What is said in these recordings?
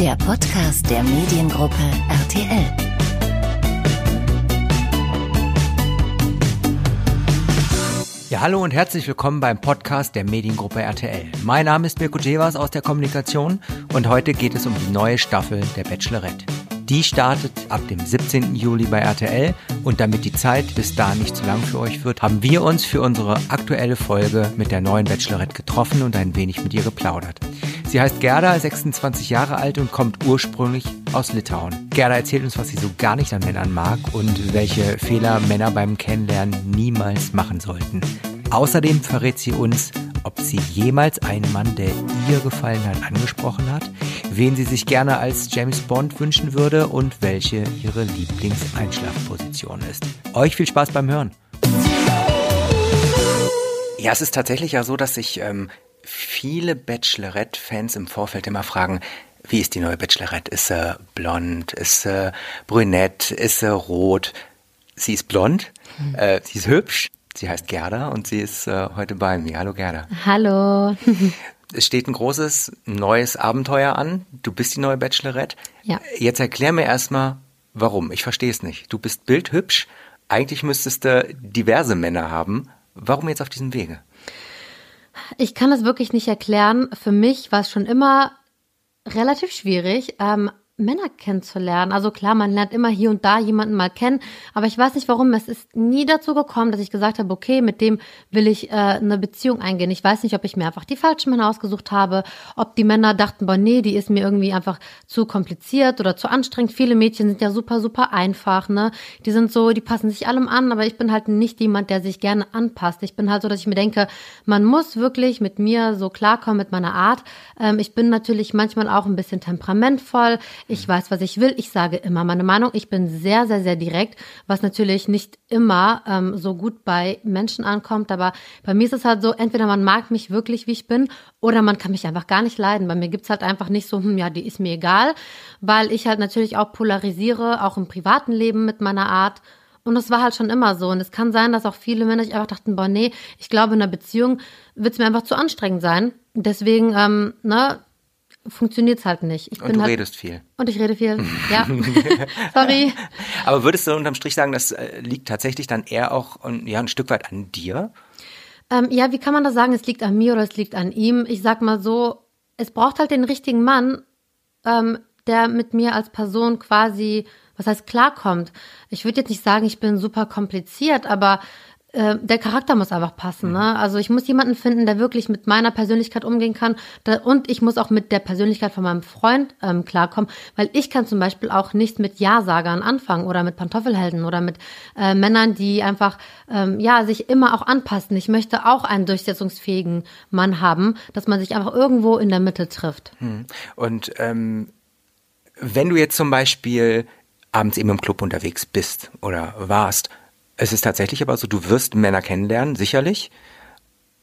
der Podcast der Mediengruppe RTL. Ja, hallo und herzlich willkommen beim Podcast der Mediengruppe RTL. Mein Name ist Mirko Jevas aus der Kommunikation und heute geht es um die neue Staffel der Bachelorette. Die startet ab dem 17. Juli bei RTL und damit die Zeit bis da nicht zu lang für euch wird, haben wir uns für unsere aktuelle Folge mit der neuen Bachelorette getroffen und ein wenig mit ihr geplaudert. Sie heißt Gerda, 26 Jahre alt und kommt ursprünglich aus Litauen. Gerda erzählt uns, was sie so gar nicht an Männern mag und welche Fehler Männer beim Kennenlernen niemals machen sollten. Außerdem verrät sie uns, ob sie jemals einen Mann, der ihr gefallen hat, angesprochen hat, wen sie sich gerne als James Bond wünschen würde und welche ihre Lieblingseinschlafposition ist. Euch viel Spaß beim Hören. Ja, es ist tatsächlich ja so, dass sich ähm, viele Bachelorette-Fans im Vorfeld immer fragen, wie ist die neue Bachelorette? Ist sie blond? Ist sie brünett? Ist sie rot? Sie ist blond, hm. äh, sie ist hübsch, sie heißt Gerda und sie ist äh, heute bei mir. Hallo Gerda. Hallo. es steht ein großes neues Abenteuer an. Du bist die neue Bachelorette. Ja. Jetzt erklär mir erstmal, warum. Ich verstehe es nicht. Du bist bildhübsch. Eigentlich müsstest du diverse Männer haben. Warum jetzt auf diesem Wege? Ich kann das wirklich nicht erklären. Für mich war es schon immer relativ schwierig, ähm, Männer kennenzulernen. Also klar, man lernt immer hier und da jemanden mal kennen, aber ich weiß nicht warum. Es ist nie dazu gekommen, dass ich gesagt habe, okay, mit dem will ich äh, eine Beziehung eingehen. Ich weiß nicht, ob ich mir einfach die falschen Männer ausgesucht habe, ob die Männer dachten, boah, nee, die ist mir irgendwie einfach zu kompliziert oder zu anstrengend. Viele Mädchen sind ja super, super einfach, ne? Die sind so, die passen sich allem an, aber ich bin halt nicht jemand, der sich gerne anpasst. Ich bin halt so, dass ich mir denke, man muss wirklich mit mir so klarkommen, mit meiner Art. Ähm, ich bin natürlich manchmal auch ein bisschen temperamentvoll. Ich weiß, was ich will. Ich sage immer meine Meinung. Ich bin sehr, sehr, sehr direkt, was natürlich nicht immer ähm, so gut bei Menschen ankommt. Aber bei mir ist es halt so, entweder man mag mich wirklich, wie ich bin, oder man kann mich einfach gar nicht leiden. Bei mir gibt's halt einfach nicht so, hm, ja, die ist mir egal, weil ich halt natürlich auch polarisiere, auch im privaten Leben mit meiner Art. Und das war halt schon immer so. Und es kann sein, dass auch viele Männer sich einfach dachten, boah, nee, ich glaube, in einer Beziehung wird's mir einfach zu anstrengend sein. Deswegen, ähm, ne, funktioniert es halt nicht. Ich und du halt, redest viel. Und ich rede viel, ja. Sorry. Aber würdest du unterm Strich sagen, das äh, liegt tatsächlich dann eher auch ja, ein Stück weit an dir? Ähm, ja, wie kann man das sagen? Es liegt an mir oder es liegt an ihm? Ich sag mal so, es braucht halt den richtigen Mann, ähm, der mit mir als Person quasi, was heißt, klarkommt. Ich würde jetzt nicht sagen, ich bin super kompliziert, aber äh, der Charakter muss einfach passen. Ne? Also ich muss jemanden finden, der wirklich mit meiner Persönlichkeit umgehen kann. Da, und ich muss auch mit der Persönlichkeit von meinem Freund ähm, klarkommen, weil ich kann zum Beispiel auch nicht mit Ja-Sagern anfangen oder mit Pantoffelhelden oder mit äh, Männern, die einfach ähm, ja sich immer auch anpassen. Ich möchte auch einen durchsetzungsfähigen Mann haben, dass man sich einfach irgendwo in der Mitte trifft. Hm. Und ähm, wenn du jetzt zum Beispiel abends eben im Club unterwegs bist oder warst es ist tatsächlich aber so, du wirst Männer kennenlernen, sicherlich.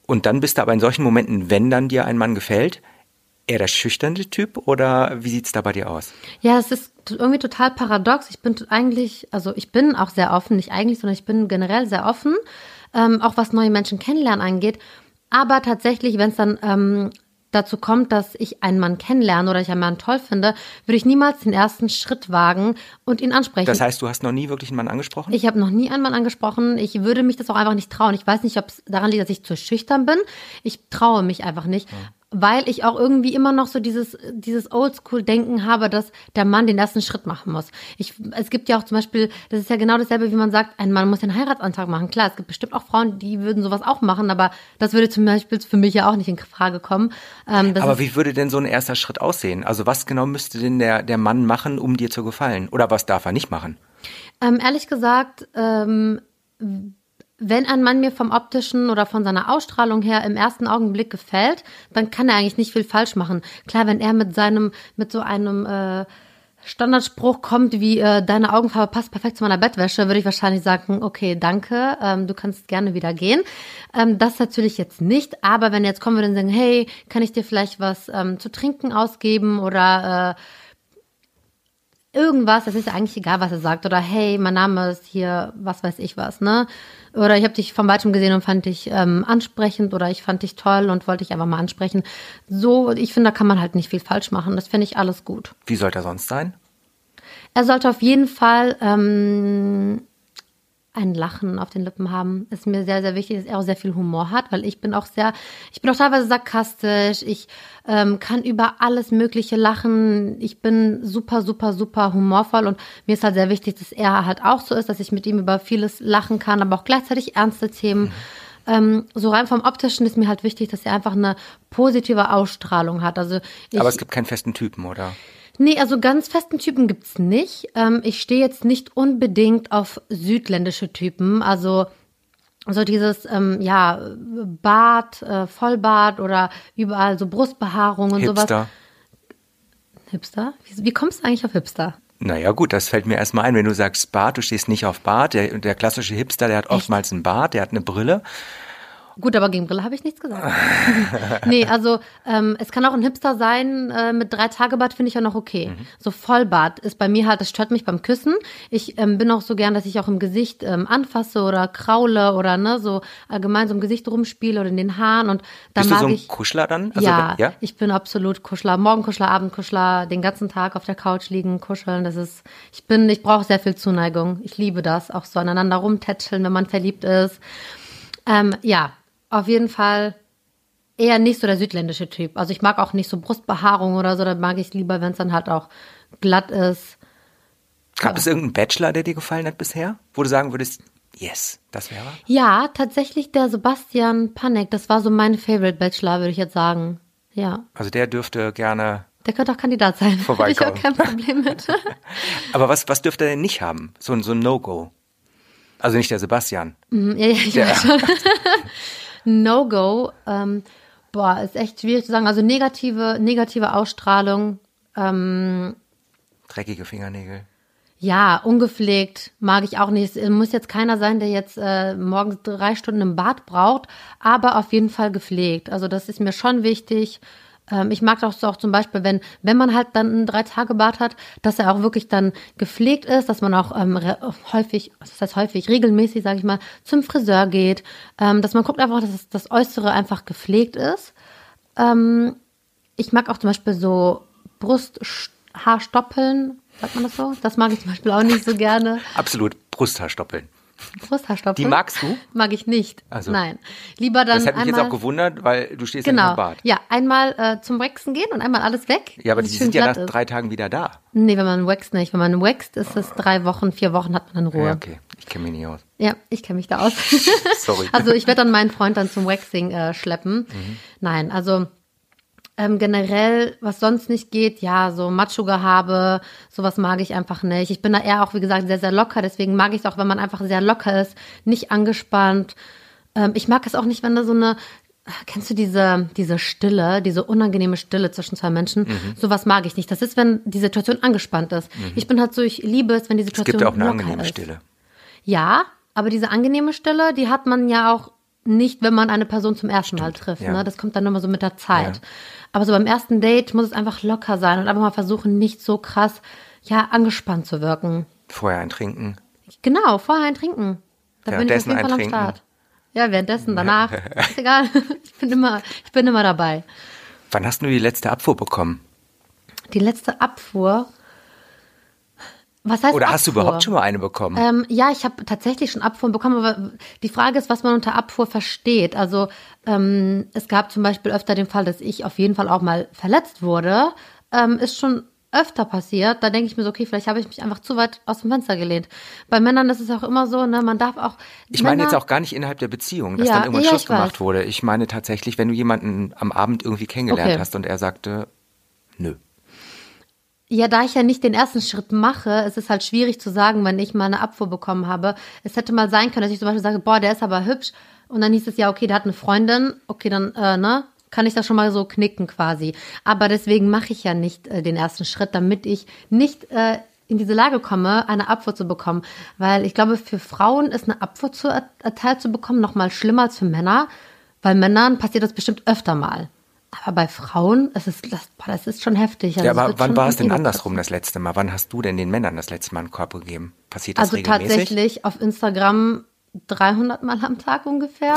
Und dann bist du aber in solchen Momenten, wenn dann dir ein Mann gefällt, eher der schüchterne Typ oder wie sieht's da bei dir aus? Ja, es ist irgendwie total paradox. Ich bin eigentlich, also ich bin auch sehr offen, nicht eigentlich, sondern ich bin generell sehr offen, ähm, auch was neue Menschen kennenlernen angeht. Aber tatsächlich, wenn es dann ähm, dazu kommt, dass ich einen Mann kennenlerne oder ich einen Mann toll finde, würde ich niemals den ersten Schritt wagen und ihn ansprechen. Das heißt, du hast noch nie wirklich einen Mann angesprochen? Ich habe noch nie einen Mann angesprochen. Ich würde mich das auch einfach nicht trauen. Ich weiß nicht, ob es daran liegt, dass ich zu schüchtern bin. Ich traue mich einfach nicht. Ja weil ich auch irgendwie immer noch so dieses, dieses Oldschool-Denken habe, dass der Mann den ersten Schritt machen muss. Ich, es gibt ja auch zum Beispiel, das ist ja genau dasselbe, wie man sagt, ein Mann muss den Heiratsantrag machen. Klar, es gibt bestimmt auch Frauen, die würden sowas auch machen, aber das würde zum Beispiel für mich ja auch nicht in Frage kommen. Ähm, aber wie würde denn so ein erster Schritt aussehen? Also was genau müsste denn der, der Mann machen, um dir zu gefallen? Oder was darf er nicht machen? Ähm, ehrlich gesagt, ähm, wenn ein Mann mir vom optischen oder von seiner Ausstrahlung her im ersten Augenblick gefällt, dann kann er eigentlich nicht viel falsch machen. Klar, wenn er mit seinem, mit so einem äh, Standardspruch kommt wie äh, deine Augenfarbe passt perfekt zu meiner Bettwäsche, würde ich wahrscheinlich sagen, okay, danke, ähm, du kannst gerne wieder gehen. Ähm, das natürlich jetzt nicht, aber wenn jetzt kommen wir und sagen, hey, kann ich dir vielleicht was ähm, zu trinken ausgeben oder äh, irgendwas, das ist ja eigentlich egal, was er sagt. Oder hey, mein Name ist hier, was weiß ich was, ne? Oder ich habe dich von weitem gesehen und fand dich ähm, ansprechend oder ich fand dich toll und wollte dich einfach mal ansprechen. So, ich finde, da kann man halt nicht viel falsch machen. Das finde ich alles gut. Wie sollte er sonst sein? Er sollte auf jeden Fall ähm, ein Lachen auf den Lippen haben. Ist mir sehr, sehr wichtig, dass er auch sehr viel Humor hat, weil ich bin auch sehr, ich bin auch teilweise sarkastisch. Ich ähm, kann über alles Mögliche lachen. Ich bin super, super, super humorvoll und mir ist halt sehr wichtig, dass er halt auch so ist, dass ich mit ihm über vieles lachen kann, aber auch gleichzeitig ernste Themen. Mhm. Ähm, so rein vom Optischen ist mir halt wichtig, dass er einfach eine positive Ausstrahlung hat. Also ich, aber es gibt keinen festen Typen, oder? Nee, also ganz festen Typen gibt's nicht. Ähm, ich stehe jetzt nicht unbedingt auf südländische Typen. Also so dieses, ähm, ja, Bart, äh, Vollbart oder überall so Brustbehaarung und Hipster. sowas. Hipster? Wie, wie kommst du eigentlich auf Hipster? Naja, gut, das fällt mir erstmal ein, wenn du sagst Bart, du stehst nicht auf Bart. Der, der klassische Hipster, der hat oftmals einen Bart, der hat eine Brille Gut, aber gegen Brille habe ich nichts gesagt. nee, also ähm, es kann auch ein Hipster sein, äh, mit drei Tagebart finde ich ja noch okay. Mhm. So Vollbart ist bei mir halt, das stört mich beim Küssen. Ich ähm, bin auch so gern, dass ich auch im Gesicht ähm, anfasse oder kraule oder ne, so allgemein so im Gesicht rumspiele oder in den Haaren und dann Bist mag du so ein ich. Kuschler dann? Also, ja, ja, ich bin absolut Kuschler. Morgenkuschler, Abendkuschler, den ganzen Tag auf der Couch liegen, kuscheln. Das ist, ich bin, ich brauche sehr viel Zuneigung. Ich liebe das, auch so aneinander rumtätscheln, wenn man verliebt ist. Ähm, ja, auf jeden Fall eher nicht so der südländische Typ. Also ich mag auch nicht so Brustbehaarung oder so, da mag ich lieber, wenn es dann halt auch glatt ist. Gab ja. es irgendeinen Bachelor, der dir gefallen hat bisher? Wo du sagen würdest, yes, das wäre? Ja, tatsächlich der Sebastian Panek. Das war so mein Favorite Bachelor, würde ich jetzt sagen. Ja. Also der dürfte gerne. Der könnte auch Kandidat sein. Vorbeikommen. Ich auch kein Problem mit. Aber was, was dürfte er denn nicht haben? So, so ein No-Go. Also nicht der Sebastian. Mhm, ja, ja, ich der, weiß schon. No-Go, ähm, boah, ist echt schwierig zu sagen. Also negative, negative Ausstrahlung. Ähm, Dreckige Fingernägel. Ja, ungepflegt mag ich auch nicht. Es muss jetzt keiner sein, der jetzt äh, morgens drei Stunden im Bad braucht, aber auf jeden Fall gepflegt. Also das ist mir schon wichtig. Ähm, ich mag das auch zum Beispiel, wenn, wenn man halt dann ein Drei-Tage-Bad hat, dass er auch wirklich dann gepflegt ist, dass man auch ähm, häufig, das heißt häufig, regelmäßig, sage ich mal, zum Friseur geht, ähm, dass man guckt einfach, dass das Äußere einfach gepflegt ist. Ähm, ich mag auch zum Beispiel so Brusthaarstoppeln, sagt man das so? Das mag ich zum Beispiel auch nicht so gerne. Absolut, Brusthaarstoppeln. Brusthaarstopfen. Die magst du? Mag ich nicht. Also, Nein. Lieber dann. Das hat mich einmal, jetzt auch gewundert, weil du stehst genau, ja im Bad. Ja, einmal äh, zum Waxen gehen und einmal alles weg. Ja, aber die sind ja nach ist. drei Tagen wieder da. Nee, wenn man wächst nicht. Wenn man wächst, ist es drei Wochen, vier Wochen hat man in Ruhe. Ja, okay. Ich kenne mich nicht aus. Ja, ich kenne mich da aus. Sorry. Also ich werde dann meinen Freund dann zum Waxing äh, schleppen. Mhm. Nein, also ähm, generell, was sonst nicht geht, ja, so Macho-Gehabe, sowas mag ich einfach nicht. Ich bin da eher auch, wie gesagt, sehr, sehr locker. Deswegen mag ich es auch, wenn man einfach sehr locker ist, nicht angespannt. Ähm, ich mag es auch nicht, wenn da so eine, kennst du diese, diese Stille, diese unangenehme Stille zwischen zwei Menschen? Mhm. Sowas mag ich nicht. Das ist, wenn die Situation angespannt ist. Mhm. Ich bin halt so, ich liebe es, wenn die Situation Es gibt ja auch eine angenehme ist. Stille. Ja, aber diese angenehme Stille, die hat man ja auch nicht, wenn man eine Person zum ersten Mal trifft. Ja. Ne? Das kommt dann immer so mit der Zeit. Ja. Aber so beim ersten Date muss es einfach locker sein und einfach mal versuchen, nicht so krass, ja, angespannt zu wirken. Vorher ein Trinken. Genau, vorher ein Trinken. Da bin ich auf jeden Fall am Start. Ja, währenddessen, danach. ist egal. Ich bin immer, ich bin immer dabei. Wann hast du die letzte Abfuhr bekommen? Die letzte Abfuhr? Was heißt Oder Abfuhr? hast du überhaupt schon mal eine bekommen? Ähm, ja, ich habe tatsächlich schon Abfuhren bekommen, aber die Frage ist, was man unter Abfuhr versteht. Also ähm, es gab zum Beispiel öfter den Fall, dass ich auf jeden Fall auch mal verletzt wurde. Ähm, ist schon öfter passiert. Da denke ich mir so, okay, vielleicht habe ich mich einfach zu weit aus dem Fenster gelehnt. Bei Männern ist es auch immer so, ne, man darf auch. Ich Männer, meine jetzt auch gar nicht innerhalb der Beziehung, dass Ja, dann irgendwann ja, Schluss ich weiß. gemacht wurde. Ich meine tatsächlich, wenn du jemanden am Abend irgendwie kennengelernt Okay. hast und er sagte, nö. Ja, da ich ja nicht den ersten Schritt mache, ist es halt schwierig zu sagen, wenn ich mal eine Abfuhr bekommen habe. Es hätte mal sein können, dass ich zum Beispiel sage, boah, der ist aber hübsch. Und dann hieß es ja, okay, der hat eine Freundin. Okay, dann, äh, ne, kann ich das schon mal so knicken quasi. Aber deswegen mache ich ja nicht äh, den ersten Schritt, damit ich nicht äh, in diese Lage komme, eine Abfuhr zu bekommen. Weil ich glaube, für Frauen ist eine Abfuhr zu er- erteilt zu bekommen noch mal schlimmer als für Männer. Weil Männern passiert das bestimmt öfter mal. Aber bei Frauen, das ist, das, boah, das ist schon heftig. Also ja, es aber wann war es denn andersrum das letzte Mal? Wann hast du denn den Männern das letzte Mal einen Korb gegeben? Passiert das Also regelmäßig? tatsächlich auf Instagram 300 Mal am Tag ungefähr.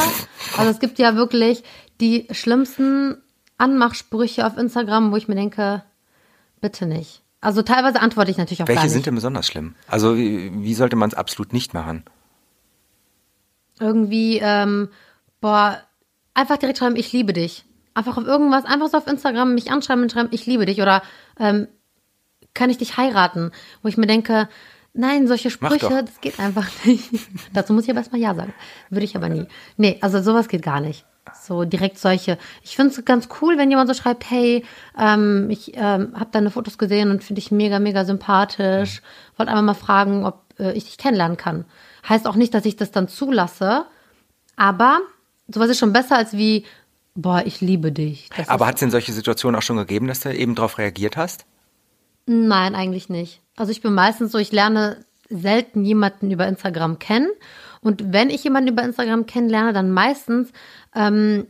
Also es gibt ja wirklich die schlimmsten Anmachsprüche auf Instagram, wo ich mir denke, bitte nicht. Also teilweise antworte ich natürlich auch Welche gar nicht. sind denn besonders schlimm? Also wie, wie sollte man es absolut nicht machen? irgendwie, ähm, boah, einfach direkt schreiben, ich liebe dich. Einfach auf irgendwas, einfach so auf Instagram mich anschreiben und schreiben, ich liebe dich oder ähm, kann ich dich heiraten? Wo ich mir denke, nein, solche. Sprüche, das geht einfach nicht. Dazu muss ich aber erstmal Ja sagen. Würde ich aber nie. Nee, also sowas geht gar nicht. So direkt solche. Ich finde es ganz cool, wenn jemand so schreibt, hey, ähm, ich ähm, habe deine Fotos gesehen und finde dich mega, mega sympathisch. Wollte einfach mal fragen, ob äh, ich dich kennenlernen kann. Heißt auch nicht, dass ich das dann zulasse, aber sowas ist schon besser als wie, boah, ich liebe dich. Das Aber hat es denn solche Situationen auch schon gegeben, dass du eben darauf reagiert hast? Nein, eigentlich nicht. Also ich bin meistens so, ich lerne selten jemanden über Instagram kennen. Und wenn ich jemanden über Instagram kennenlerne, dann meistens, ähm,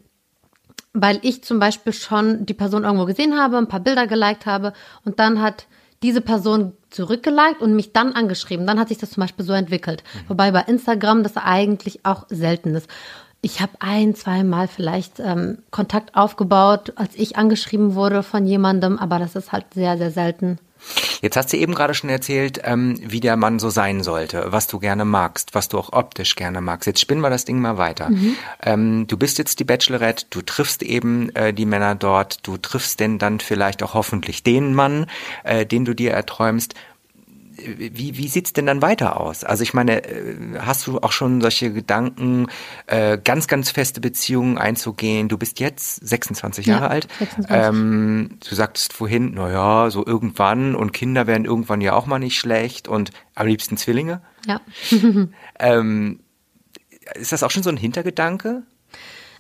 weil ich zum Beispiel schon die Person irgendwo gesehen habe, ein paar Bilder geliked habe und dann hat diese Person zurückgeliked und mich dann angeschrieben. Dann hat sich das zum Beispiel so entwickelt. Wobei bei Instagram das eigentlich auch selten ist. Ich habe ein, zwei Mal vielleicht ähm, Kontakt aufgebaut, als ich angeschrieben wurde von jemandem, aber das ist halt sehr, sehr selten. Jetzt hast du eben gerade schon erzählt, ähm, wie der Mann so sein sollte, was du gerne magst, was du auch optisch gerne magst. Jetzt spinnen wir das Ding mal weiter. Ähm, du bist jetzt die Bachelorette, du triffst eben äh, die Männer dort, du triffst denn dann vielleicht auch hoffentlich den Mann, äh, den du dir erträumst. Wie, wie sieht's denn dann weiter aus? Also ich meine, äh, hast du auch schon solche Gedanken, äh, ganz, ganz feste Beziehungen einzugehen? Du bist jetzt 26 Ja, Jahre alt. 26. Ähm, du sagtest vorhin, na ja, so irgendwann und Kinder werden irgendwann ja auch mal nicht schlecht und am liebsten Zwillinge. Ja. Ähm, ist das auch schon so ein Hintergedanke?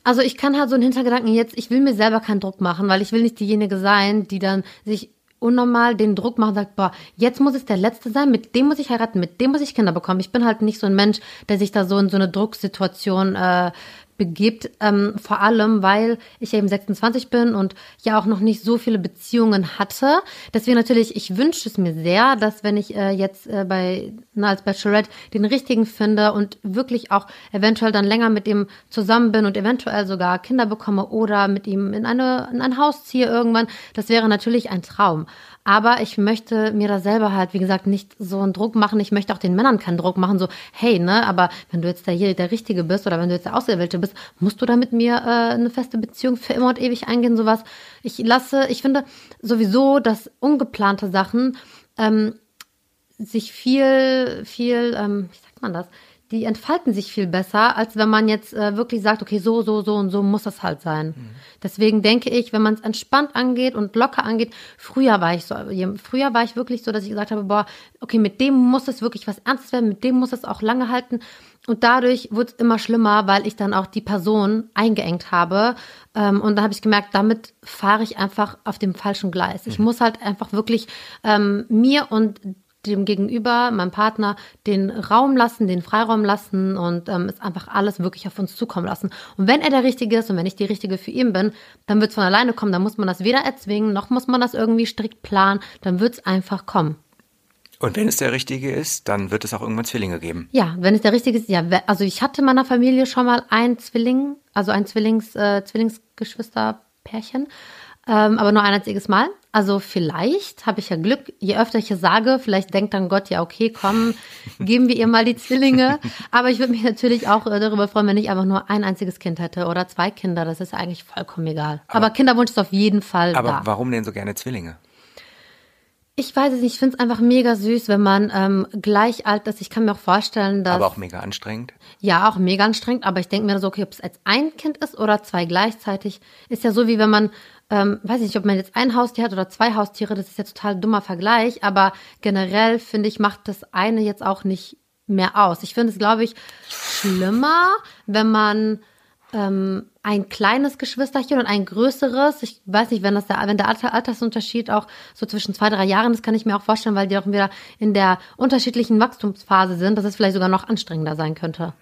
Also ich kann halt so einen Hintergedanken jetzt, ich will mir selber keinen Druck machen, weil ich will nicht diejenige sein, die dann sich unnormal den Druck macht und sagt, boah, jetzt muss es der Letzte sein, mit dem muss ich heiraten, mit dem muss ich Kinder bekommen. Ich bin halt nicht so ein Mensch, der sich da so in so eine Drucksituation äh, begibt, ähm, vor allem, weil ich eben 26 bin und ja auch noch nicht so viele Beziehungen hatte. Deswegen natürlich, ich wünsche es mir sehr, dass wenn ich äh, jetzt äh, bei na, als Bachelorette den richtigen finde und wirklich auch eventuell dann länger mit ihm zusammen bin und eventuell sogar Kinder bekomme oder mit ihm in eine in ein Haus ziehe irgendwann, das wäre natürlich ein Traum. Aber ich möchte mir da selber halt, wie gesagt, nicht so einen Druck machen. Ich möchte auch den Männern keinen Druck machen, so, hey, ne, aber wenn du jetzt der hier der Richtige bist oder wenn du jetzt der Auserwählte bist, musst du da mit mir äh, eine feste Beziehung für immer und ewig eingehen, sowas. Ich lasse, ich finde sowieso, dass ungeplante Sachen ähm, sich viel, viel, ähm, wie sagt man das? Die entfalten sich viel besser, als wenn man jetzt äh, wirklich sagt, okay, so, so, so und so muss das halt sein. Deswegen denke ich, wenn man es entspannt angeht und locker angeht, früher war ich so, früher war ich wirklich so, dass ich gesagt habe, boah, okay, mit dem muss es wirklich was Ernstes werden, mit dem muss es auch lange halten. Und dadurch wurde es immer schlimmer, weil ich dann auch die Person eingeengt habe. Ähm, und da habe ich gemerkt, damit fahre ich einfach auf dem falschen Gleis. Ich muss halt einfach wirklich ähm, mir und dem Gegenüber, meinem Partner, den Raum lassen, den Freiraum lassen und ähm, es einfach alles wirklich auf uns zukommen lassen. Und wenn er der Richtige ist und wenn ich die Richtige für ihn bin, dann wird es von alleine kommen. Dann muss man das weder erzwingen, noch muss man das irgendwie strikt planen. Dann wird es einfach kommen. Und wenn es der Richtige ist, dann wird es auch irgendwann Zwillinge geben. Ja, wenn es der Richtige ist, ja. Also ich hatte in meiner Familie schon mal ein Zwilling, also ein Zwillings, äh, Zwillingsgeschwisterpärchen, ähm, aber nur ein einziges Mal. Also vielleicht habe ich ja Glück, je öfter ich es sage, vielleicht denkt dann Gott, ja okay, komm, geben wir ihr mal die Zwillinge. Aber ich würde mich natürlich auch äh, darüber freuen, wenn ich einfach nur ein einziges Kind hätte oder zwei Kinder. Das ist eigentlich vollkommen egal. Aber, Kinderwunsch ist auf jeden Fall Aber da. warum denn so gerne Zwillinge? Ich weiß es nicht, ich finde es einfach mega süß, wenn man ähm, gleich alt ist. Ich kann mir auch vorstellen, dass Aber auch mega anstrengend. Ja, auch mega anstrengend, aber ich denke mir so, okay, ob es als ein Kind ist oder zwei gleichzeitig, ist ja so wie wenn man, ähm, weiß ich nicht, ob man jetzt ein Haustier hat oder zwei Haustiere, das ist ja total dummer Vergleich, aber generell finde ich, macht das eine jetzt auch nicht mehr aus. Ich finde es, glaube ich, schlimmer, wenn man ähm, ein kleines Geschwisterchen und ein größeres. Ich weiß nicht, wenn das der, wenn der Alter, Altersunterschied auch so zwischen zwei, drei Jahren ist, kann ich mir auch vorstellen, weil die auch wieder in der unterschiedlichen Wachstumsphase sind, dass es vielleicht sogar noch anstrengender sein könnte.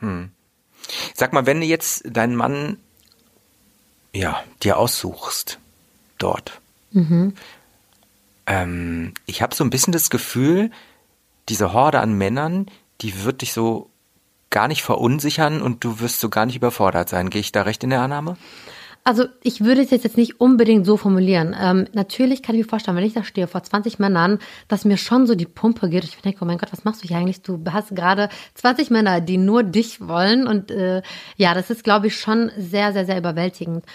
Sag mal, wenn du jetzt deinen Mann, ja, dir aussuchst, dort. Mhm. Ähm, ich habe so ein bisschen das Gefühl, diese Horde an Männern, die wird dich so gar nicht verunsichern und du wirst so gar nicht überfordert sein. Gehe ich da recht in der Annahme? Also ich würde es jetzt nicht unbedingt so formulieren. Ähm, natürlich kann ich mir vorstellen, wenn ich da stehe vor 20 Männern, dass mir schon so die Pumpe geht. Ich denke, oh mein Gott, was machst du hier eigentlich? Du hast gerade 20 Männer, die nur dich wollen. Und äh, ja, das ist, glaube ich, schon sehr, sehr, sehr überwältigend.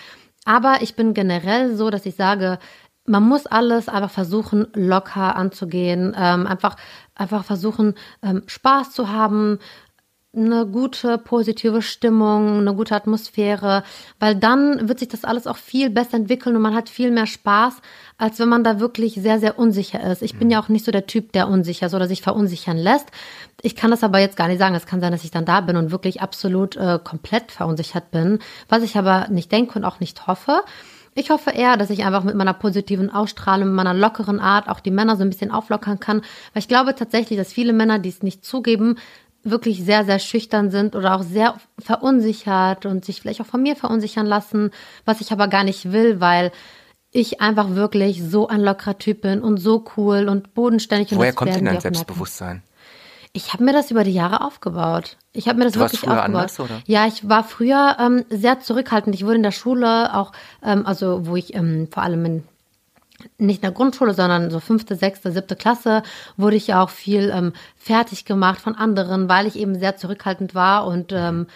Aber ich bin generell so, dass ich sage, man muss alles einfach versuchen, locker anzugehen, ähm, einfach, einfach versuchen, ähm, Spaß zu haben, eine gute, positive Stimmung, eine gute Atmosphäre, weil dann wird sich das alles auch viel besser entwickeln und man hat viel mehr Spaß, als wenn man da wirklich sehr, sehr unsicher ist. Ich bin ja auch nicht so der Typ, der unsicher ist oder sich verunsichern lässt. Ich kann das aber jetzt gar nicht sagen. Es kann sein, dass ich dann da bin und wirklich absolut äh, komplett verunsichert bin, was ich aber nicht denke und auch nicht hoffe. Ich hoffe eher, dass ich einfach mit meiner positiven Ausstrahlung, mit meiner lockeren Art auch die Männer so ein bisschen auflockern kann. Weil ich glaube tatsächlich, dass viele Männer, die es nicht zugeben, wirklich sehr, sehr schüchtern sind oder auch sehr verunsichert und sich vielleicht auch von mir verunsichern lassen, was ich aber gar nicht will, weil ich einfach wirklich so ein lockerer Typ bin und so cool und bodenständig. Woher und kommt denn dein Selbstbewusstsein? Ich habe mir das über die Jahre aufgebaut. Ich habe mir das du wirklich aufgebaut. Anders, oder? Ja, ich war früher ähm, sehr zurückhaltend. Ich wurde in der Schule auch, ähm, also wo ich ähm, vor allem in nicht in der Grundschule, sondern so fünfte, sechste, siebte Klasse wurde ich auch viel ähm, fertig gemacht von anderen, weil ich eben sehr zurückhaltend war und ähm,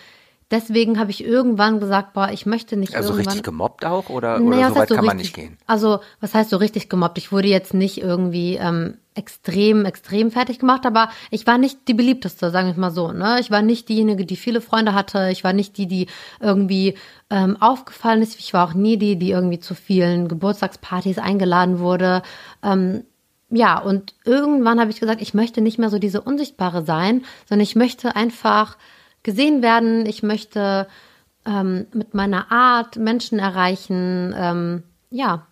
deswegen habe ich irgendwann gesagt, boah, ich möchte nicht also irgendwann. richtig gemobbt auch oder, Naja, oder so weit so kann man richtig- nicht gehen? Also, was heißt so richtig gemobbt? Ich wurde jetzt nicht irgendwie ähm, extrem, extrem fertig gemacht, aber ich war nicht die beliebteste, sagen wir mal so. Ne? Ich war nicht diejenige, die viele Freunde hatte. Ich war nicht die, die irgendwie ähm, aufgefallen ist. Ich war auch nie die, die irgendwie zu vielen Geburtstagspartys eingeladen wurde. Ähm, ja, und irgendwann habe ich gesagt, ich möchte nicht mehr so diese Unsichtbare sein, sondern ich möchte einfach gesehen werden. Ich möchte ähm, mit meiner Art Menschen erreichen. Ähm, ja,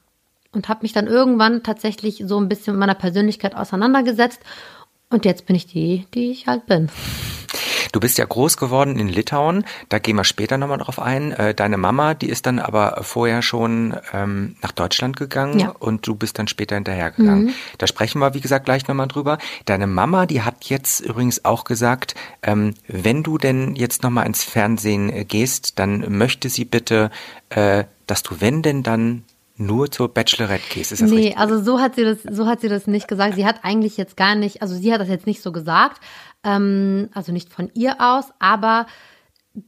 und habe mich dann irgendwann tatsächlich so ein bisschen mit meiner Persönlichkeit auseinandergesetzt. Und jetzt bin ich die, die ich halt bin. Du bist ja groß geworden in Litauen, da gehen wir später nochmal drauf ein. Äh, Deine Mama, die ist dann aber vorher schon ähm, nach Deutschland gegangen Ja. und du bist dann später hinterhergegangen. Da sprechen wir, wie gesagt, gleich nochmal drüber. Deine Mama, die hat jetzt übrigens auch gesagt, ähm, wenn du denn jetzt nochmal ins Fernsehen äh, gehst, dann möchte sie bitte, äh, dass du, wenn denn dann, nur zur Bachelorette gehst. Ist das nee, richtig? also so hat sie das, so hat sie das nicht gesagt. Sie hat eigentlich jetzt gar nicht, also sie hat das jetzt nicht so gesagt, ähm, also nicht von ihr aus, aber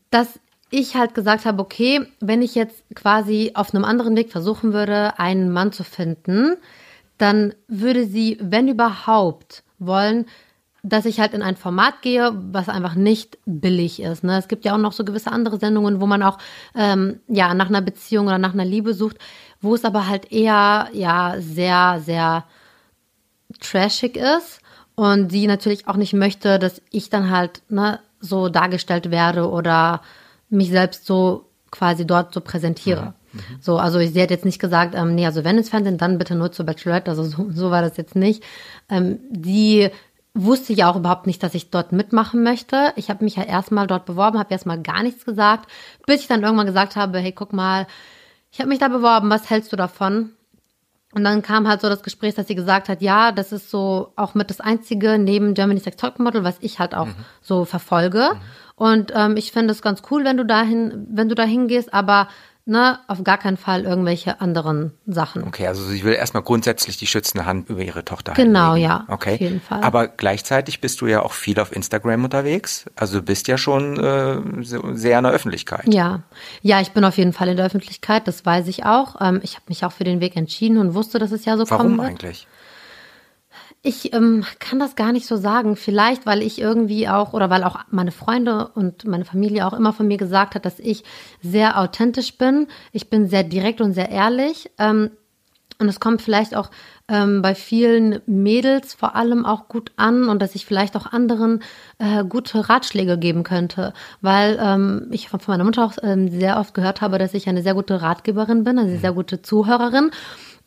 dass ich halt gesagt habe, okay, wenn ich jetzt quasi auf einem anderen Weg versuchen würde, einen Mann zu finden, dann würde sie, wenn überhaupt, wollen, dass ich halt in ein Format gehe, was einfach nicht billig ist. Ne? Es gibt ja auch noch so gewisse andere Sendungen, wo man auch ähm, ja nach einer Beziehung oder nach einer Liebe sucht, wo es aber halt eher ja sehr sehr trashig ist und sie natürlich auch nicht möchte, dass ich dann halt ne, so dargestellt werde oder mich selbst so quasi dort so präsentiere. So, also sie hat jetzt nicht gesagt, ähm, nee, also wenn ins Fernsehen, dann bitte nur zur Bachelorette, also so, so war das jetzt nicht. Ähm, die wusste ja auch überhaupt nicht, dass ich dort mitmachen möchte. Ich habe mich ja erstmal dort beworben, habe erstmal gar nichts gesagt, bis ich dann irgendwann gesagt habe, hey, guck mal, ich habe mich da beworben, was hältst du davon? Und dann kam halt so das Gespräch, dass sie gesagt hat, ja, das ist so auch mit das einzige neben Germany's Next Topmodel, was ich halt auch so verfolge. Und ähm, ich finde es ganz cool, wenn du dahin, wenn du da hingehst, aber ne, auf gar keinen Fall irgendwelche anderen Sachen. Okay, also sie will erstmal grundsätzlich die schützende Hand über ihre Tochter Genau, legen. ja, Okay. auf jeden Fall. Aber gleichzeitig bist du ja auch viel auf Instagram unterwegs. Also du bist ja schon äh, sehr in der Öffentlichkeit. Ja, ja, ich bin auf jeden Fall in der Öffentlichkeit, das weiß ich auch. Ähm, ich habe mich auch für den Weg entschieden und wusste, dass es ja so kommen Warum wird. Ich ähm, kann das gar nicht so sagen. Vielleicht, weil ich irgendwie auch oder weil auch meine Freunde und meine Familie auch immer von mir gesagt hat, dass ich sehr authentisch bin. Ich bin sehr direkt und sehr ehrlich. Ähm, und es kommt vielleicht auch ähm, bei vielen Mädels vor allem auch gut an und dass ich vielleicht auch anderen äh, gute Ratschläge geben könnte, weil ähm, ich von meiner Mutter auch ähm, sehr oft gehört habe, dass ich eine sehr gute Ratgeberin bin, eine sehr gute Zuhörerin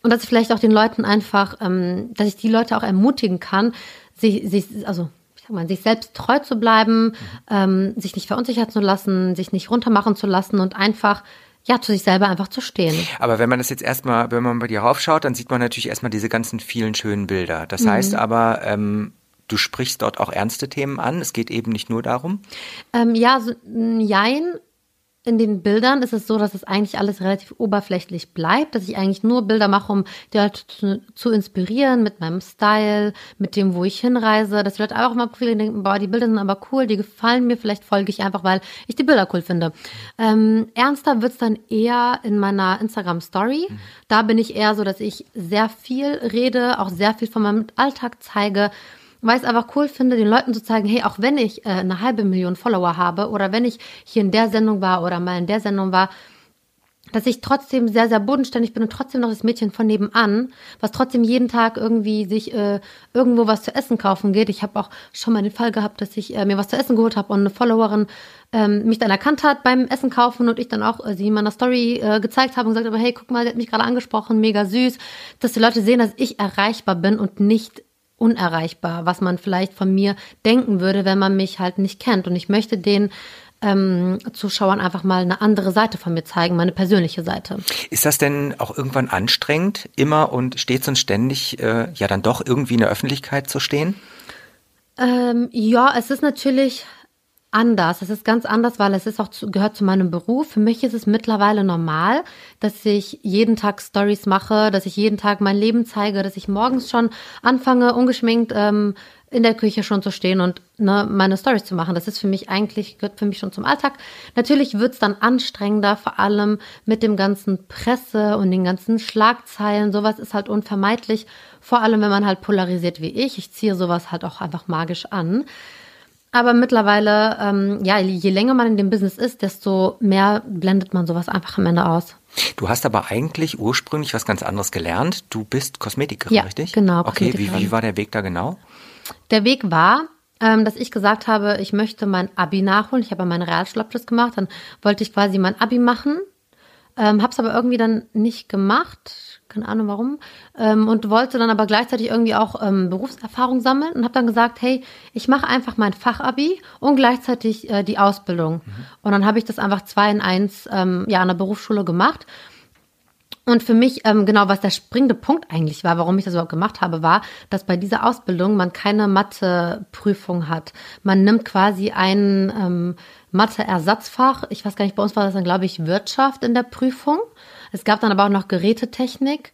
und dass ich vielleicht auch den Leuten einfach, ähm, dass ich die Leute auch ermutigen kann, sich, sich also ich sag mal, sich selbst treu zu bleiben, ähm, sich nicht verunsichern zu lassen, sich nicht runtermachen zu lassen und einfach ja, zu sich selber einfach zu stehen. Aber wenn man das jetzt erstmal, wenn man bei dir raufschaut, dann sieht man natürlich erstmal diese ganzen vielen schönen Bilder. Das mhm. heißt aber, ähm, du sprichst dort auch ernste Themen an. Es geht eben nicht nur darum. Ähm, ja, so, jein in den Bildern ist es so, dass es eigentlich alles relativ oberflächlich bleibt, dass ich eigentlich nur Bilder mache, um die Leute zu, zu inspirieren mit meinem Style, mit dem, wo ich hinreise, dass die Leute auch mal Profile denken, boah, die Bilder sind aber cool, die gefallen mir, vielleicht folge ich einfach, weil ich die Bilder cool finde. Ähm, ernster wird's dann eher in meiner Instagram-Story. Mhm. Da bin ich eher so, dass ich sehr viel rede, auch sehr viel von meinem Alltag zeige, weil ich es einfach cool finde, den Leuten zu zeigen, hey, auch wenn ich äh, eine halbe Million Follower habe oder wenn ich hier in der Sendung war oder mal in der Sendung war, dass ich trotzdem sehr, sehr bodenständig bin und trotzdem noch das Mädchen von nebenan, was trotzdem jeden Tag irgendwie sich äh, irgendwo was zu essen kaufen geht. Ich habe auch schon mal den Fall gehabt, dass ich äh, mir was zu essen geholt habe und eine Followerin ähm, mich dann erkannt hat beim Essen kaufen und ich dann auch äh, sie in meiner Story äh, gezeigt habe und gesagt habe, hey, guck mal, sie hat mich gerade angesprochen, mega süß, dass die Leute sehen, dass ich erreichbar bin und nicht unerreichbar, was man vielleicht von mir denken würde, wenn man mich halt nicht kennt. Und ich möchte den ähm, Zuschauern einfach mal eine andere Seite von mir zeigen, meine persönliche Seite. Ist das denn auch irgendwann anstrengend, immer und stets und ständig äh, ja dann doch irgendwie in der Öffentlichkeit zu stehen? Ähm, ja, es ist natürlich anders. Es ist ganz anders, weil es ist auch zu, gehört zu meinem Beruf. Für mich ist es mittlerweile normal, dass ich jeden Tag Stories mache, dass ich jeden Tag mein Leben zeige, dass ich morgens schon anfange, ungeschminkt ähm, in der Küche schon zu stehen und ne, meine Stories zu machen. Das ist für mich eigentlich, gehört für mich schon zum Alltag. Natürlich wird's dann anstrengender, vor allem mit dem ganzen Presse und den ganzen Schlagzeilen. Sowas ist halt unvermeidlich, vor allem wenn man halt polarisiert wie ich. Ich ziehe sowas halt auch einfach magisch an. Aber mittlerweile, ähm, ja, je länger man in dem Business ist, desto mehr blendet man sowas einfach am Ende aus. Du hast aber eigentlich ursprünglich was ganz anderes gelernt. Du bist Kosmetikerin, ja, richtig? Genau. Okay, wie, wie war der Weg da genau? Der Weg war, ähm, dass ich gesagt habe, ich möchte mein Abi nachholen. Ich habe meinen Realschulabschluss gemacht, dann wollte ich quasi mein Abi machen, ähm, habe es aber irgendwie dann nicht gemacht keine Ahnung warum, ähm, und wollte dann aber gleichzeitig irgendwie auch ähm, Berufserfahrung sammeln und habe dann gesagt, hey, ich mache einfach mein Fachabi und gleichzeitig äh, die Ausbildung. Mhm. Und dann habe ich das einfach zwei in eins ähm, ja an der Berufsschule gemacht. Und für mich, ähm, genau, was der springende Punkt eigentlich war, warum ich das überhaupt gemacht habe, war, dass bei dieser Ausbildung man keine Matheprüfung hat. Man nimmt quasi ein ähm, Mathe-Ersatzfach. Ich weiß gar nicht, bei uns war das dann, glaube ich, Wirtschaft in der Prüfung. Es gab dann aber auch noch Gerätetechnik.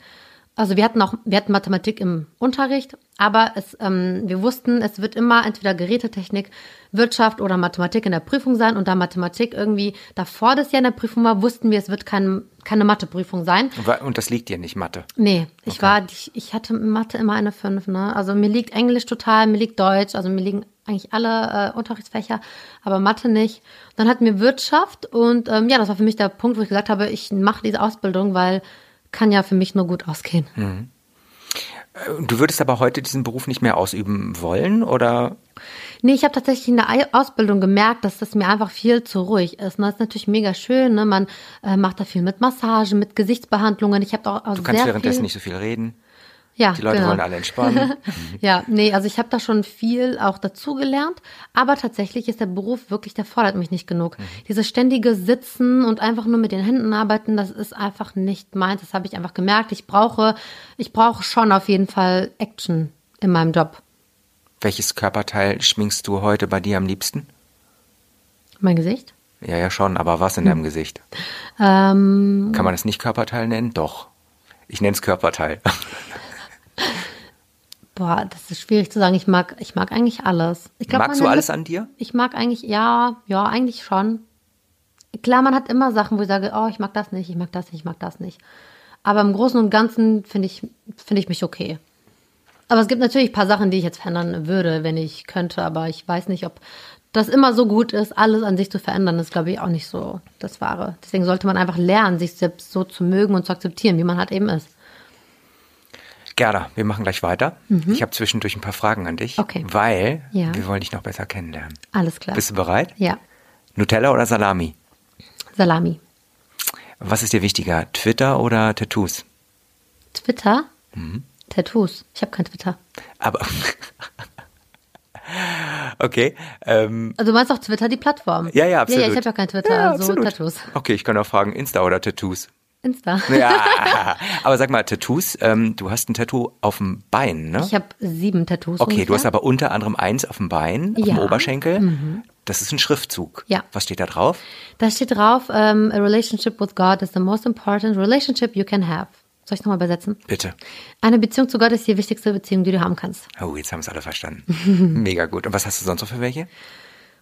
Also wir hatten auch, wir hatten Mathematik im Unterricht, aber es, ähm, wir wussten, es wird immer entweder Gerätetechnik, Wirtschaft oder Mathematik in der Prüfung sein. Und da Mathematik irgendwie davor das Jahr in der Prüfung war, wussten wir, es wird kein, keine Matheprüfung sein. Und das liegt dir nicht, Mathe? Nee, ich okay. war, ich, ich hatte Mathe immer eine 5, ne? Also mir liegt Englisch total, mir liegt Deutsch, also mir liegen eigentlich alle äh, Unterrichtsfächer, aber Mathe nicht. Dann hatten wir Wirtschaft und ähm, ja, das war für mich der Punkt, wo ich gesagt habe, ich mache diese Ausbildung, weil kann ja für mich nur gut ausgehen. Mhm. Du würdest aber heute diesen Beruf nicht mehr ausüben wollen, oder? Nee, ich habe tatsächlich in der Ausbildung gemerkt, dass das mir einfach viel zu ruhig ist. Das ist natürlich mega schön, ne? Man äh, macht da viel mit Massagen, mit Gesichtsbehandlungen. Ich habe auch, auch Du kannst währenddessen nicht so viel reden. Ja, Die Leute genau. wollen alle entspannen. ja, nee, also ich habe da schon viel auch dazugelernt, aber tatsächlich ist der Beruf wirklich, der fordert mich nicht genug. Mhm. Dieses ständige Sitzen und einfach nur mit den Händen arbeiten, das ist einfach nicht meins. Das habe ich einfach gemerkt. Ich brauche, ich brauche schon auf jeden Fall Action in meinem Job. Welches Körperteil schminkst du heute bei dir am liebsten? Mein Gesicht? Ja, ja, schon, aber was in hm. deinem Gesicht? Ähm, Kann man es nicht Körperteil nennen? Doch. Ich nenne es Körperteil. Boah, das ist schwierig zu sagen. Ich mag, ich mag eigentlich alles. Ich glaub, Magst du alles an dir? Ich mag eigentlich, ja, ja, eigentlich schon. Klar, man hat immer Sachen, wo ich sage, oh, ich mag das nicht, ich mag das nicht, ich mag das nicht. Aber im Großen und Ganzen finde ich, finde ich mich okay. Aber es gibt natürlich ein paar Sachen, die ich jetzt verändern würde, wenn ich könnte. Aber ich weiß nicht, ob das immer so gut ist, alles an sich zu verändern. Das ist, glaube ich, auch nicht so das Wahre. Deswegen sollte man einfach lernen, sich selbst so zu mögen und zu akzeptieren, wie man halt eben ist. Gerda, wir machen gleich weiter. Mhm. Ich habe zwischendurch ein paar Fragen an dich, okay. weil ja. wir wollen dich noch besser kennenlernen. Alles klar. Bist du bereit? Ja. Nutella oder Salami? Salami. Was ist dir wichtiger, Twitter oder Tattoos? Twitter? Mhm. Tattoos. Ich habe kein Twitter. Aber Okay. Ähm, Also du meinst auch Twitter, die Plattform? ja, ja, absolut. Ja, ja ich habe ja kein Twitter, Ja, also absolut. Tattoos. Okay, ich kann auch fragen, Insta oder Tattoos? Insta. Ja, aber sag mal, Tattoos, ähm, du hast ein Tattoo auf dem Bein, ne? Ich habe sieben Tattoos. Okay, ungefähr. du hast aber unter anderem eins auf dem Bein, auf dem Ja. Oberschenkel. Das ist ein Schriftzug. Ja. Was steht da drauf? Da steht drauf, ähm, a relationship with God is the most important relationship you can have. Soll ich nochmal übersetzen? Bitte. Eine Beziehung zu Gott ist die wichtigste Beziehung, die du haben kannst. Oh, jetzt haben es alle verstanden. Mega gut. Und was hast du sonst noch für welche?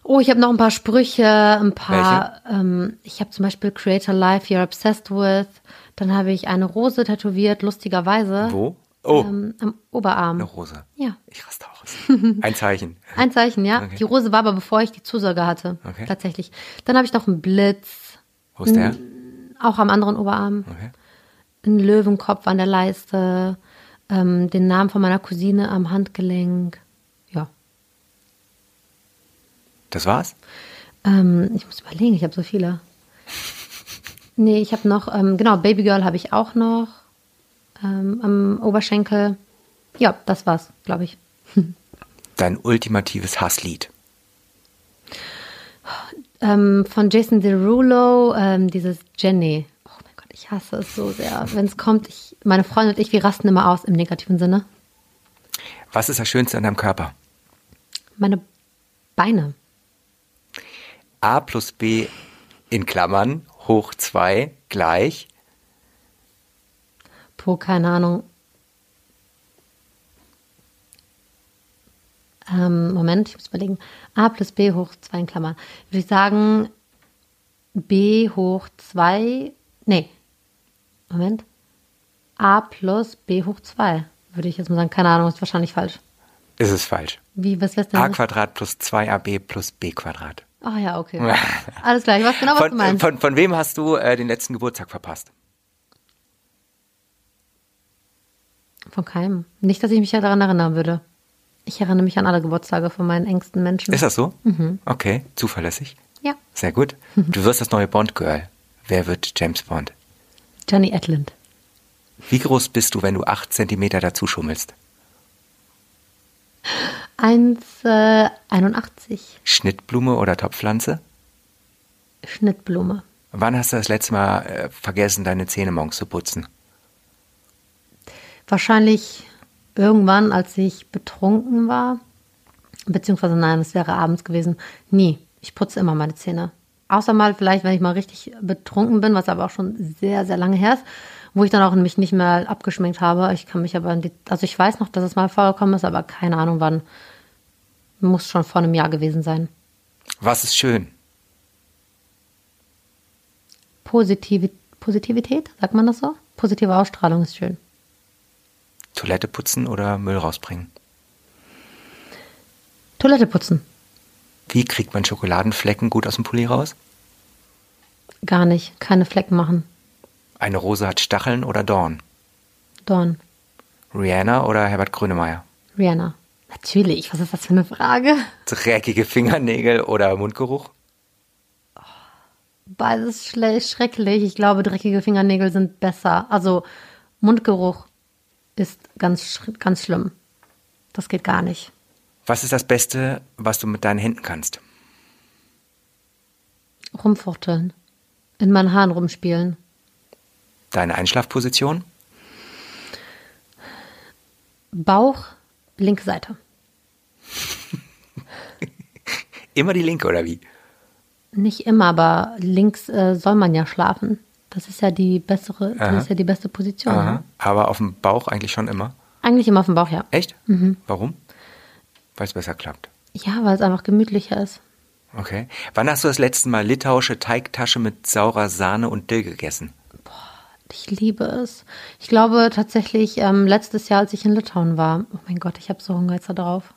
Oh, ich habe noch ein paar Sprüche, ein paar. Ähm, ich habe zum Beispiel Create a Life You're Obsessed with. Dann habe ich eine Rose tätowiert, lustigerweise. Wo? Oh, Ähm, am Oberarm. eine Rose. Ja. Ich raste aus. Ein Zeichen. Ein Zeichen, ja. Okay. Die Rose war aber bevor ich die Zusage hatte. Okay. Tatsächlich. Dann habe ich noch einen Blitz, Wo ist der? auch am anderen Oberarm. Okay. Einen Löwenkopf an der Leiste. Ähm, den Namen von meiner Cousine am Handgelenk. Ja. Das war's? Ähm, ich muss überlegen, ich habe so viele. Nee, ich habe noch, ähm, genau, Babygirl habe ich auch noch ähm, am Oberschenkel. Ja, das war's, glaube ich. Dein ultimatives Hasslied. Ähm, von Jason Derulo, ähm, dieses Jenny. Oh mein Gott, ich hasse es so sehr. Wenn es kommt, ich, meine Freundin und ich, wir rasten immer aus im negativen Sinne. Was ist das Schönste an deinem Körper? Meine Beine. A plus B in Klammern hoch 2 gleich. Puh, keine Ahnung. Ähm, Moment, ich muss überlegen. A plus B hoch 2 in Klammern. Würde ich sagen, B hoch 2. Nee. Moment. A plus B hoch 2. Würde ich jetzt mal sagen. Keine Ahnung, ist wahrscheinlich falsch. Ist es falsch. Wie, was wär's denn? A Quadrat plus 2AB plus B Quadrat. Ah ja, okay. Alles klar, ich weiß genau, was du Von, meinst. von, von wem hast du äh, den letzten Geburtstag verpasst? Von keinem. Nicht, dass ich mich ja daran erinnern würde. Ich erinnere mich an alle Geburtstage von meinen engsten Menschen. Ist das so? Okay, zuverlässig. ja. Sehr gut. Du wirst das neue Bond-Girl. Wer wird James Bond? Johnny Edlund. Wie groß bist du, wenn du acht Zentimeter dazu schummelst? 1,81. Schnittblume oder Topfpflanze? Schnittblume. Wann hast du das letzte Mal äh, vergessen, deine Zähne morgens zu putzen? Wahrscheinlich irgendwann, als ich betrunken war. Beziehungsweise nein, es wäre abends gewesen. Nie. Ich putze immer meine Zähne. Außer mal vielleicht, wenn ich mal richtig betrunken bin, was aber auch schon sehr, sehr lange her ist, wo ich dann auch mich nicht mehr abgeschminkt habe. Ich kann mich aber an die, also ich weiß noch, dass es mal vorgekommen ist, aber keine Ahnung wann. Muss schon vor einem Jahr gewesen sein. Was ist schön? Positive, Positivität, sagt man das so? Positive Ausstrahlung ist schön. Toilette putzen oder Müll rausbringen? Toilette putzen. Wie kriegt man Schokoladenflecken gut aus dem Pulli raus? Gar nicht. Keine Flecken machen. Eine Rose hat Stacheln oder Dorn? Dorn. Rihanna oder Herbert Grönemeyer? Rihanna. Natürlich. Was ist das für eine Frage? Dreckige Fingernägel oder Mundgeruch? Beides schle- schrecklich. Ich glaube, dreckige Fingernägel sind besser. Also Mundgeruch ist ganz, ganz schlimm. Das geht gar nicht. Was ist das Beste, was du mit deinen Händen kannst? Rumfuchteln. In meinen Haaren rumspielen. Deine Einschlafposition? Bauch, linke Seite. Immer die linke oder wie? Nicht immer, aber links äh, soll man ja schlafen. Das ist ja die bessere, Aha. das ist ja die beste Position. Ne? Aber auf dem Bauch eigentlich schon immer? Eigentlich immer auf dem Bauch, ja. Echt? Warum? Weil es besser klappt. Ja, weil es einfach gemütlicher ist. Okay. Wann hast du das letzte Mal litauische Teigtasche mit saurer Sahne und Dill gegessen? Ich liebe es. Ich glaube tatsächlich ähm, letztes Jahr, als ich in Litauen war. Oh mein Gott, ich habe so Hunger jetzt da drauf.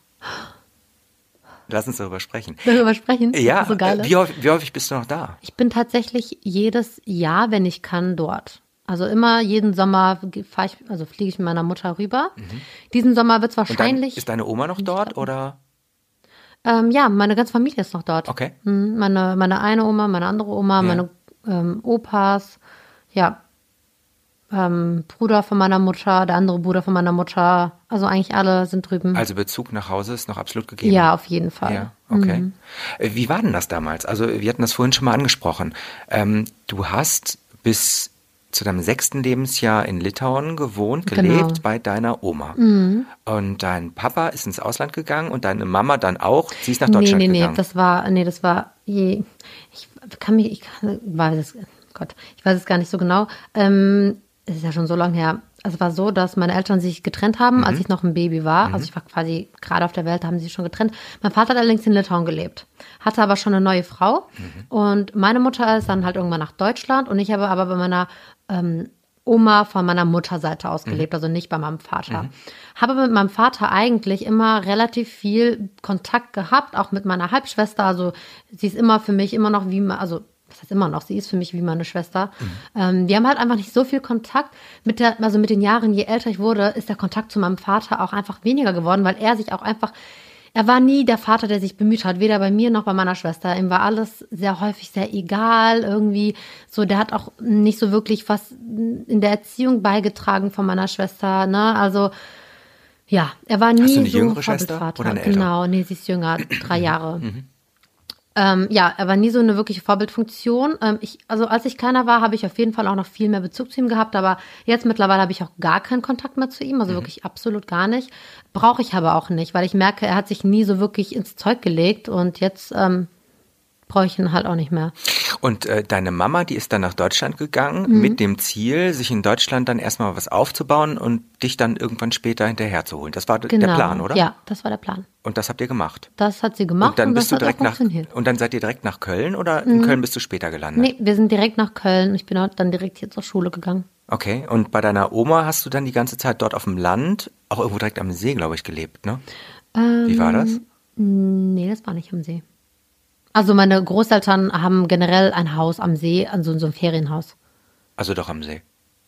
Lass uns darüber sprechen. Darüber sprechen. Ja, so geil. äh, wie, häufig, wie häufig bist du noch da? Ich bin tatsächlich jedes Jahr, wenn ich kann, dort. Also immer jeden Sommer ich, also fliege ich mit meiner Mutter rüber. Diesen Sommer wird es Mhm. Wahrscheinlich. ist deine Oma noch dort oder? ähm, ja, meine ganze Familie ist noch dort. Okay. Mhm, Meine, meine eine Oma, meine andere Oma, meine ähm, Opas, ja, ähm, Bruder von meiner Mutter, der andere Bruder von meiner Mutter, also eigentlich alle sind drüben. Also Bezug nach Hause ist noch absolut gegeben. ja, auf jeden Fall. Ja, okay. Mhm. Äh, Wie war denn das damals? Also wir hatten das vorhin schon mal angesprochen. Ähm, du hast bis zu deinem sechsten Lebensjahr in Litauen gewohnt, Genau. gelebt bei deiner Oma. Und dein Papa ist ins Ausland gegangen und deine Mama dann auch. Sie ist nach Nee, Deutschland nee, nee, gegangen. das war, nee, das war je, ich kann mich, ich kann, weiß es, Gott, ich weiß es gar nicht so genau. Ähm, es ist ja schon so lange her. Also es war so, dass meine Eltern sich getrennt haben, Mhm. als ich noch ein Baby war. Also ich war quasi gerade auf der Welt, haben sie sich schon getrennt. Mein Vater hat allerdings in Litauen gelebt, hatte aber schon eine neue Frau. Mhm. Und meine Mutter ist dann halt irgendwann nach Deutschland und ich habe aber bei meiner ähm, Oma von meiner Mutterseite aus gelebt, also nicht bei meinem Vater. Habe mit meinem Vater eigentlich immer relativ viel Kontakt gehabt, auch mit meiner Halbschwester. Also sie ist immer für mich immer noch wie, also was heißt immer noch, sie ist für mich wie meine Schwester. Ähm, wir haben halt einfach nicht so viel Kontakt. Mit der, also mit den Jahren, je älter ich wurde, ist der Kontakt zu meinem Vater auch einfach weniger geworden, weil er sich auch einfach er war nie der Vater, der sich bemüht hat, weder bei mir noch bei meiner Schwester. Ihm war alles sehr häufig sehr egal, irgendwie so. Der hat auch nicht so wirklich was in der Erziehung beigetragen von meiner Schwester, ne? Also ja, er war nie Hast du eine so jüngere Schwester oder eine ältere? genau, nee, sie ist jünger, drei Jahre. Ähm, ja, er war nie so eine wirkliche Vorbildfunktion. Ähm, ich, also als ich kleiner war, habe ich auf jeden Fall auch noch viel mehr Bezug zu ihm gehabt, aber jetzt mittlerweile habe ich auch gar keinen Kontakt mehr zu ihm, also wirklich absolut gar nicht. Brauche ich aber auch nicht, weil ich merke, er hat sich nie so wirklich ins Zeug gelegt und jetzt ähm, brauche ich ihn halt auch nicht mehr. Und äh, deine Mama, die ist dann nach Deutschland gegangen Mhm. mit dem Ziel, sich in Deutschland dann erstmal was aufzubauen und dich dann irgendwann später hinterherzuholen. Das war Genau. der Plan, oder? Ja, das war der Plan. Und das habt ihr gemacht. Das hat sie gemacht und dann das bist du direkt nach und dann seid ihr direkt nach Köln oder in Köln bist du später gelandet? Nee, wir sind direkt nach Köln. Ich bin dann direkt hier zur Schule gegangen. Okay, und bei deiner Oma hast du dann die ganze Zeit dort auf dem Land, auch irgendwo direkt am See, glaube ich, gelebt, ne? Wie war das? Nee, das war nicht am See. Also meine Großeltern haben generell ein Haus am See, also so ein Ferienhaus. Also doch am See.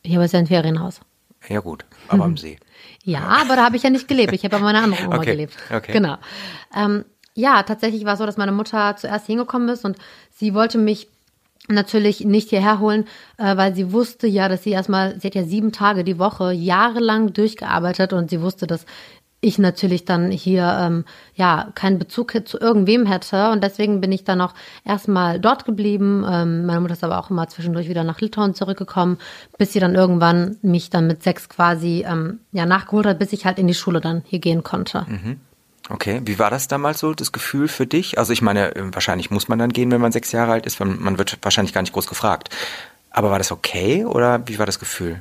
Hier ist ja ein Ferienhaus. Ja gut, aber Mhm. am See. Ja, aber da habe ich ja nicht gelebt. Ich habe bei meiner anderen Oma Okay, gelebt. okay. Genau. Ähm, ja, tatsächlich war es so, dass meine Mutter zuerst hingekommen ist und sie wollte mich natürlich nicht hierher holen, äh, weil sie wusste ja, dass sie erstmal, sie hat ja sieben Tage die Woche jahrelang durchgearbeitet und sie wusste, dass ich natürlich dann hier ähm, ja keinen Bezug zu irgendwem hätte und deswegen bin ich dann auch erstmal dort geblieben. Ähm, meine Mutter ist aber auch immer zwischendurch wieder nach Litauen zurückgekommen, bis sie dann irgendwann mich dann mit sechs quasi ähm, ja nachgeholt hat, bis ich halt in die Schule dann hier gehen konnte. Okay, wie war das damals so, das Gefühl für dich? Also ich meine, äh, wahrscheinlich muss man dann gehen, wenn man sechs Jahre alt ist, man wird wahrscheinlich gar nicht groß gefragt. Aber war das okay oder wie war das Gefühl?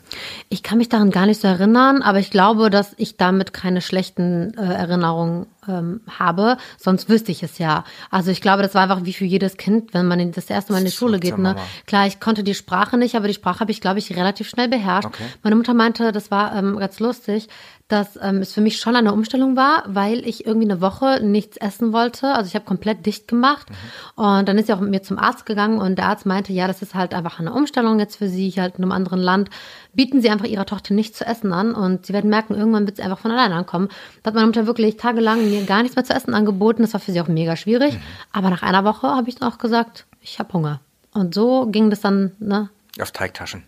Ich kann mich daran gar nicht so erinnern, aber ich glaube, dass ich damit keine schlechten äh, Erinnerungen ähm, habe. Sonst wüsste ich es ja. Also ich glaube, das war einfach wie für jedes Kind, wenn man das erste Mal in die Schule geht. Ne? Klar, ich konnte die Sprache nicht, aber die Sprache habe ich, glaube ich, relativ schnell beherrscht. Okay. Meine Mutter meinte, das war ähm, ganz lustig, dass ähm, es für mich schon eine Umstellung war, weil ich irgendwie eine Woche nichts essen wollte. Also ich habe komplett dicht gemacht. Und dann ist sie auch mit mir zum Arzt gegangen und der Arzt meinte, ja, das ist halt einfach eine Umstellung jetzt für sie, halt in einem anderen Land. Bieten sie einfach ihrer Tochter nichts zu essen an und sie werden merken, irgendwann wird sie einfach von alleine ankommen. Da hat meine Mutter wirklich tagelang mir gar nichts mehr zu essen angeboten. Das war für sie auch mega schwierig. Aber nach einer Woche habe ich dann auch gesagt, ich habe Hunger. Und so ging das dann, ne, Auf Teigtaschen.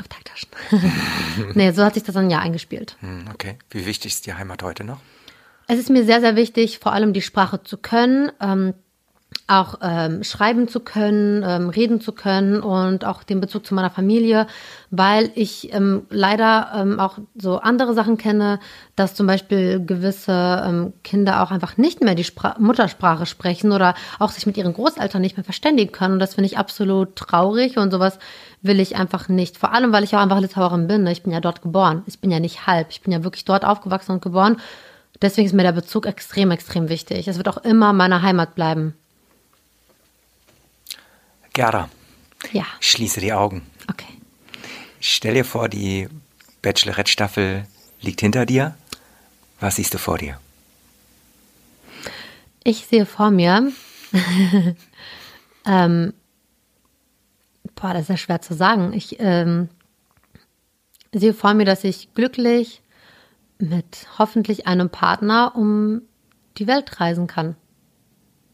Auf Teigtaschen. nee, so hat sich das dann ja eingespielt. Hm, okay. Wie wichtig ist die Heimat heute noch? Es ist mir sehr, sehr wichtig, vor allem die Sprache zu können, ähm, auch ähm, schreiben zu können, ähm, reden zu können und auch den Bezug zu meiner Familie, weil ich ähm, leider ähm, auch so andere Sachen kenne, dass zum Beispiel gewisse ähm, Kinder auch einfach nicht mehr die Spra Muttersprache sprechen oder auch sich mit ihren Großeltern nicht mehr verständigen können. Und das finde ich absolut traurig und sowas will ich einfach nicht. Vor allem, weil ich auch einfach Litauerin bin. Ne? Ich bin ja dort geboren. Ich bin ja nicht halb. Ich bin ja wirklich dort aufgewachsen und geboren. Deswegen ist mir der Bezug extrem, extrem wichtig. Es wird auch immer meine Heimat bleiben. Gerda, Ja, schließe die Augen. okay. Stell dir vor, die Bachelorette-Staffel liegt hinter dir. Was siehst du vor dir? Ich sehe vor mir, ähm, boah, das ist ja schwer zu sagen. Ich ähm, sehe vor mir, dass ich glücklich mit hoffentlich einem Partner um die Welt reisen kann.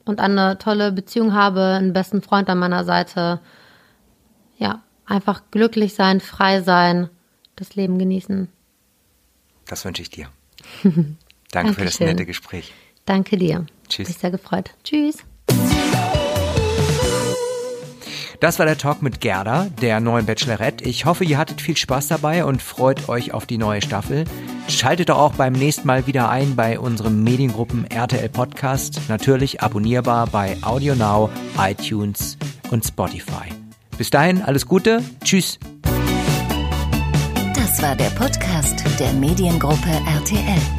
Und eine tolle Beziehung habe, einen besten Freund an meiner Seite. Ja, einfach glücklich sein, frei sein, das Leben genießen. Das wünsche ich dir. Danke Dankeschön. für das nette Gespräch. Danke dir. Tschüss. Mich sehr gefreut. Tschüss. Das war der Talk mit Gerda, der neuen Bachelorette. Ich hoffe, ihr hattet viel Spaß dabei und freut euch auf die neue Staffel. Schaltet doch auch beim nächsten Mal wieder ein bei unserem Mediengruppen RTL Podcast. Natürlich abonnierbar bei AudioNow, iTunes und Spotify. Bis dahin, alles Gute. Tschüss. Das war der Podcast der Mediengruppe RTL.